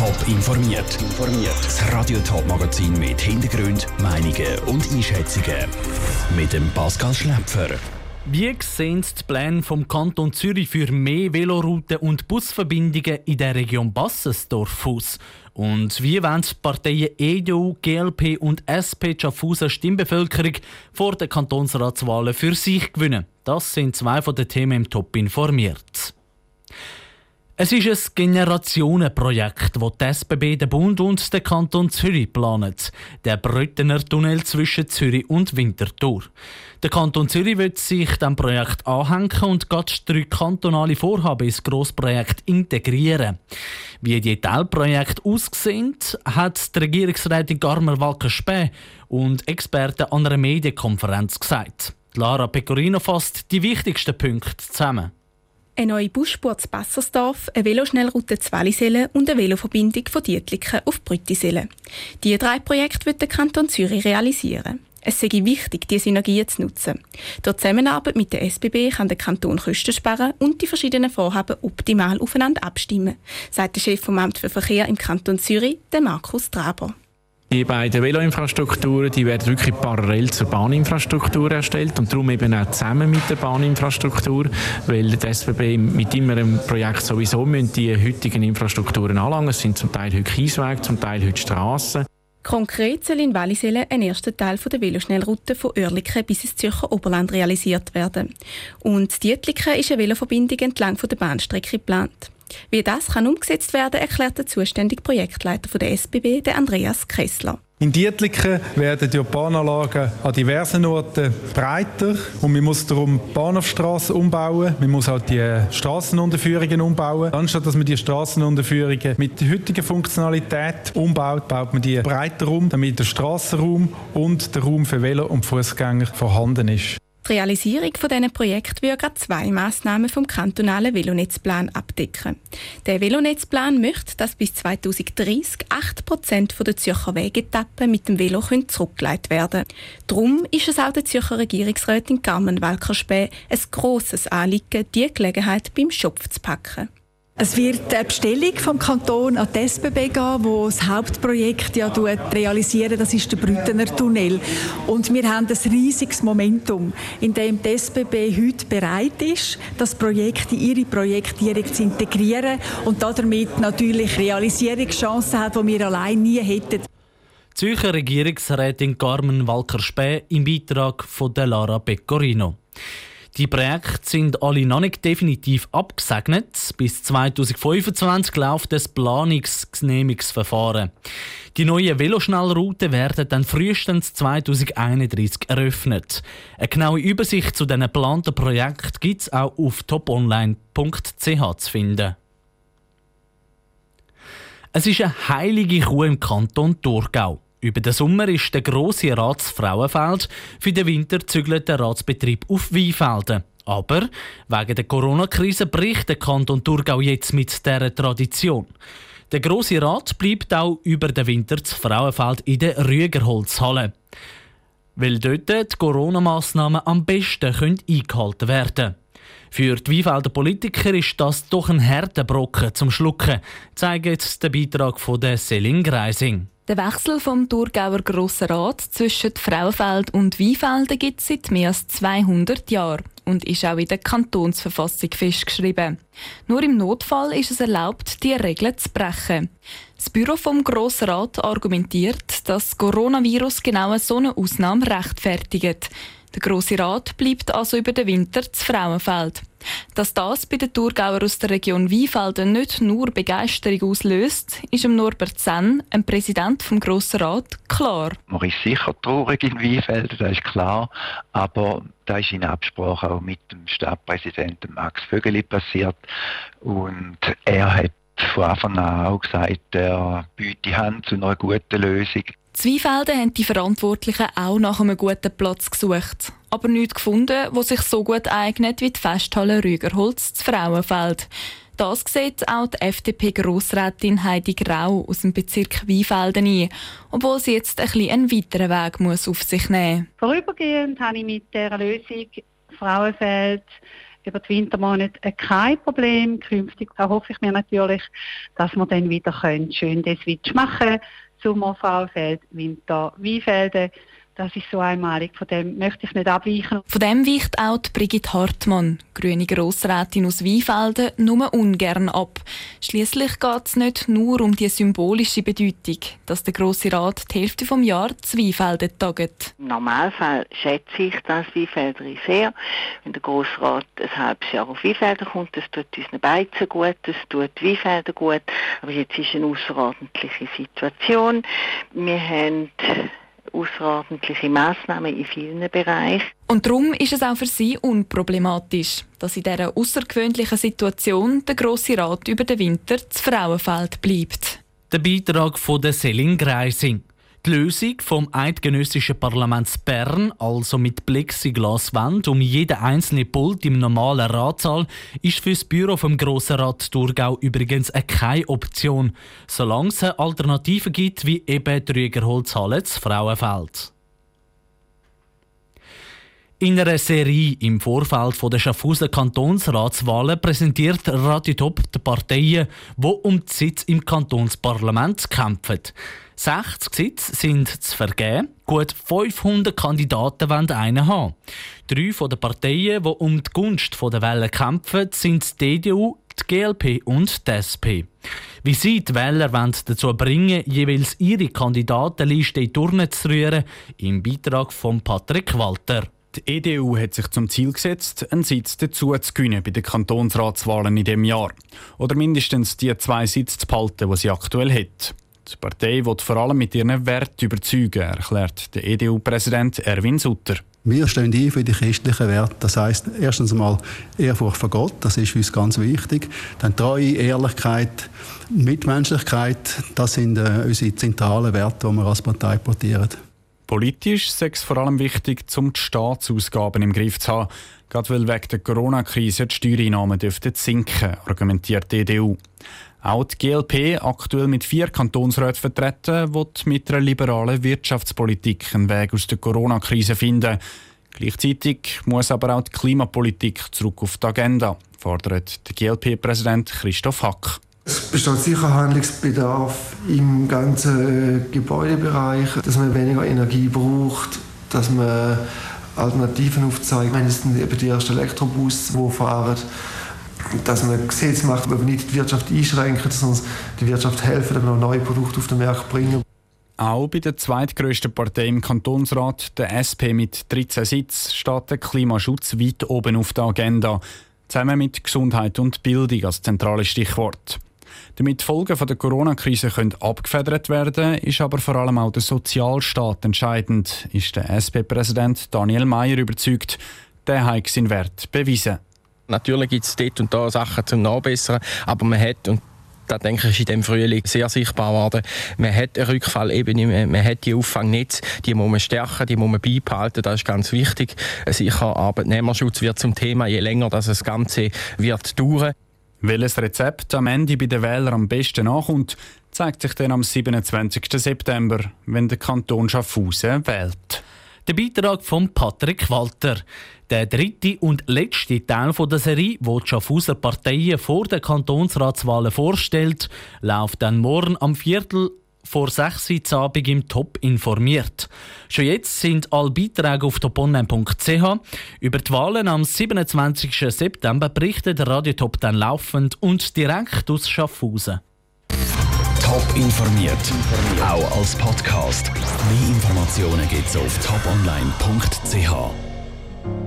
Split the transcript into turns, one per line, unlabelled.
Top informiert. Das Radio Top Magazin mit Hintergrund, Meinungen und Einschätzungen mit dem Pascal Schläpfer.
Wie sehen die Pläne vom Kanton Zürich für mehr Velorouten und Busverbindungen in der Region Bassensdorf aus? Und wie wollen die Parteien EDU, GLP und SP die Schaffhauser Stimmbevölkerung vor den Kantonsratswahlen für sich gewinnen? Das sind zwei von den Themen im Top informiert. Es ist ein Generationenprojekt, das die SBB, der Bund und der Kanton Zürich planen. Der Brüttener Tunnel zwischen Zürich und Winterthur. Der Kanton Zürich wird sich dem Projekt anhängen und geht drei kantonale Vorhaben ins Grossprojekt integrieren. Wie die Teilprojekte aussehen, hat die Regierungsrätin Garmer Walker-Späh und Experten an einer Medienkonferenz gesagt. Lara Pecorino fasst die wichtigsten Punkte zusammen.
Eine neue Busspur zu Bassersdorf, eine Veloschnellroute zu Wallisellen und eine Veloverbindung von Dietliken auf Brüttisellen. Diese drei Projekte wird der Kanton Zürich realisieren. Es sei wichtig, diese Synergien zu nutzen. Durch Zusammenarbeit mit der SBB kann der Kanton Kosten sparen und die verschiedenen Vorhaben optimal aufeinander abstimmen, sagt der Chef vom Amt für Verkehr im Kanton Zürich, der Markus Traber.
Die beiden Veloinfrastrukturen die werden wirklich parallel zur Bahninfrastruktur erstellt und darum eben auch zusammen mit der Bahninfrastruktur, weil die SBB mit ihrem Projekt sowieso müssen die heutigen Infrastrukturen anlangen. Es sind zum Teil heute Kieswege, zum Teil heute Strassen.
Konkret soll in Wallisellen ein erster Teil der Veloschnellroute von Oerlikon bis ins Zürcher Oberland realisiert werden. Und Dietliken ist eine Veloverbindung entlang der Bahnstrecke geplant. Wie das kann umgesetzt werden, erklärt der zuständige Projektleiter der SBB, der Andreas Kressler.
In Dietliken werden die Bahnanlagen an diversen Orten breiter und man muss darum Bahnhofstraßen umbauen. Man muss auch die Straßenunterführungen umbauen. Anstatt dass man die Straßenunterführungen mit der heutigen Funktionalität umbaut, baut man die breiter um, damit der Straßenraum und der Raum für Velo und Fußgänger vorhanden ist.
Die Realisierung von diesen Projekten würde zwei Massnahmen vom kantonalen Velonetzplan abdecken. Der Velonetzplan möchte, dass bis 2030 8 Prozent der Zürcher Wegetappen mit dem Velo zurückgeleitet werden Darum ist es auch der Zürcher Regierungsrätin Carmen Walker-Späh ein grosses Anliegen, diese Gelegenheit beim Schopf zu packen.
Es wird eine Bestellung vom Kanton an die SBB gehen, wo das Hauptprojekt ja realisieren. Das ist der Brüttener Tunnel. Und wir haben ein riesiges Momentum, in dem die SBB heute bereit ist, das Projekt in ihre Projekte direkt zu integrieren und damit natürlich Realisierungschancen hat, die wir allein nie hätten.
Zürcher Regierungsrätin Carmen Walker-Späh im Beitrag von Lara Pecorino. Die Projekte sind alle noch nicht definitiv abgesegnet. Bis 2025 läuft das Planungsgenehmigungsverfahren. Die neuen Veloschnellrouten werden dann frühestens 2031 eröffnet. Eine genaue Übersicht zu diesen geplanten Projekten gibt es auch auf toponline.ch zu finden. Es ist eine heilige Kuh im Kanton Thurgau. Über den Sommer ist der grosse Ratsfrauenfeld für den Winter zügelt der Ratsbetrieb auf Weinfelden. Aber wegen der Corona-Krise bricht der Kanton Thurgau jetzt mit dieser Tradition. Der grosse Rat bleibt auch über den Winter zu Frauenfeld in der Rügerholzhalle. Weil dort die Corona-Massnahmen am besten eingehalten werden können. Für die Weinfelder Politiker ist das doch ein harter Brocken zum Schlucken, zeigt jetzt der Beitrag von der Selin Greising.
Der Wechsel vom Thurgauer Grossen Rat zwischen Frauenfeld und Weinfelden gibt es seit mehr als 200 Jahren und ist auch in der Kantonsverfassung festgeschrieben. Nur im Notfall ist es erlaubt, die Regeln zu brechen. Das Büro vom Grossen Rat argumentiert, dass das Coronavirus genau so eine Ausnahme rechtfertigt. Der Grosse Rat bleibt also über den Winter zu Frauenfeld. Dass das bei den Thurgauer aus der Region Weinfelden nicht nur Begeisterung auslöst, ist dem Norbert Senn, ein Präsident vom Grossen Rat, klar.
Man ist sicher traurig in Weinfelden, das ist klar, aber da ist in Absprache auch mit dem Stadtpräsidenten Max Vögeli passiert und er hat von Anfang an auch gesagt, er bietet die Hand zu einer guten Lösung.
Zweifelden haben die Verantwortlichen auch nach einem guten Platz gesucht, aber nichts gefunden, wo sich so gut eignet wie die Festhalle Rügerholz zu Frauenfeld. Das sieht auch die FDP-Grossrätin Heidi Grau aus dem Bezirk Weinfelden ein, obwohl sie jetzt ein bisschen einen weiteren Weg muss auf sich nehmen
muss. Vorübergehend habe ich mit dieser Lösung Frauenfeld über die Wintermonate kein Problem. Künftig hoffe ich mir natürlich, dass wir dann wieder können, schön den Switch machen können. Sommer Frauenfeld, Winter Weinfelden. Das ist so einmalig. Von dem möchte ich nicht abweichen.
Von dem weicht auch die Brigitte Hartmann, grüne Grossrätin aus Weinfelden, nur ungern ab. Schließlich geht es nicht nur um die symbolische Bedeutung, dass der Grosse Rat die Hälfte vom Jahr zu Weinfelden taget.
Im Normalfall schätze ich das Weinfelder sehr. Wenn der Grosse Rat ein halbes Jahr auf Weinfelder kommt, das tut unseren Beizen gut, das tut Weinfelder gut. Aber jetzt ist eine außerordentliche Situation. Wir haben außerordentliche Massnahmen in vielen Bereichen.
Und darum ist es auch für sie unproblematisch, dass in dieser außergewöhnlichen Situation der Grosse Rat über den Winter zu Frauenfeld bleibt.
Der Beitrag von der Selin Greising. Die Lösung vom Eidgenössischen Parlaments Bern, also mit Plexiglaswand um jeden einzelnen Pult im normalen Ratssaal, ist für das Büro vom Grossen Rat Thurgau übrigens keine Option, solange es eine Alternative gibt, wie eben die Rügerholzhalle zu Frauenfeld. In einer Serie im Vorfeld der Schaffhauser Kantonsratswahlen präsentiert Radio Top die Parteien, die um den Sitz im Kantonsparlament kämpfen. 60 Sitze sind zu vergeben. Gut 500 Kandidaten wollen einen haben. Drei von den Parteien, die um die Gunst der Wähler kämpfen, sind die EDU, die GLP und die SP. Wie sie die Wähler dazu bringen jeweils ihre Kandidatenliste in die Turnen zu rühren, im Beitrag von Patrick Walter.
Die EDU hat sich zum Ziel gesetzt, einen Sitz dazu zu gewinnen bei den Kantonsratswahlen in dem Jahr. Oder mindestens die zwei Sitze zu behalten, die sie aktuell hat. Die Partei will vor allem mit ihren Werten überzeugen, erklärt der EDU-Präsident Erwin Sutter.
Wir stehen ein für die christlichen Werte. Das heißt erstens einmal Ehrfurcht vor Gott, das ist uns ganz wichtig. Dann Treue, Ehrlichkeit, Mitmenschlichkeit, das sind äh, unsere zentralen Werte, die wir als Partei portieren.
Politisch ist es vor allem wichtig, um die Staatsausgaben im Griff zu haben. Gerade weil wegen der Corona-Krise die Steuereinnahmen dürften sinken, argumentiert die EDU. Auch die GLP, aktuell mit vier Kantonsräten vertreten, wird mit einer liberalen Wirtschaftspolitik einen Weg aus der Corona-Krise finden. Gleichzeitig muss aber auch die Klimapolitik zurück auf die Agenda, fordert der GLP-Präsident Christoph Hack.
Es besteht sicher Handlungsbedarf im ganzen Gebäudebereich, dass man weniger Energie braucht, dass man Alternativen aufzeigt. Es eben die ersten Elektrobus, fahren, dass man Gesetze macht, aber nicht die Wirtschaft einschränken, sondern die Wirtschaft helfen, dass wir neue Produkte auf den Markt bringen.
Auch bei der zweitgrößten Partei im Kantonsrat, der SP mit 13 Sitzen, steht der Klimaschutz weit oben auf der Agenda, zusammen mit Gesundheit und Bildung als zentrales Stichwort. Damit die Folgen der Corona-Krise abgefedert werden ist aber vor allem auch der Sozialstaat entscheidend, ist der SP-Präsident Daniel Mayer überzeugt. Der hat seinen Wert bewiesen.
Natürlich gibt es dort und da Sachen zum Nachbessern, aber man hat, und da denke ich, in dem Frühling sehr sichtbar geworden. Man hat einen Rückfall eben, man hat die Auffangnetze, die muss man stärken, die muss man beibehalten, das ist ganz wichtig. Sicher, Arbeitnehmerschutz wird zum Thema, je länger das Ganze wird dauern.
Welches Rezept am Ende bei den Wählern am besten ankommt, zeigt sich dann am 27. September, wenn der Kanton Schaffhausen wählt.
Der Beitrag von Patrick Walter. Der dritte und letzte Teil der Serie, wo die Schaffhauser Parteien vor den Kantonsratswahlen vorstellt, läuft dann morgen am Viertel vor 6 Uhr Abend im Top informiert. Schon jetzt sind alle Beiträge auf toponline.ch. Über die Wahlen am 27. September berichtet Radio Top dann laufend und direkt aus Schaffhausen.
Top informiert, auch als Podcast. Mehr Informationen gibt es auf toponline.ch.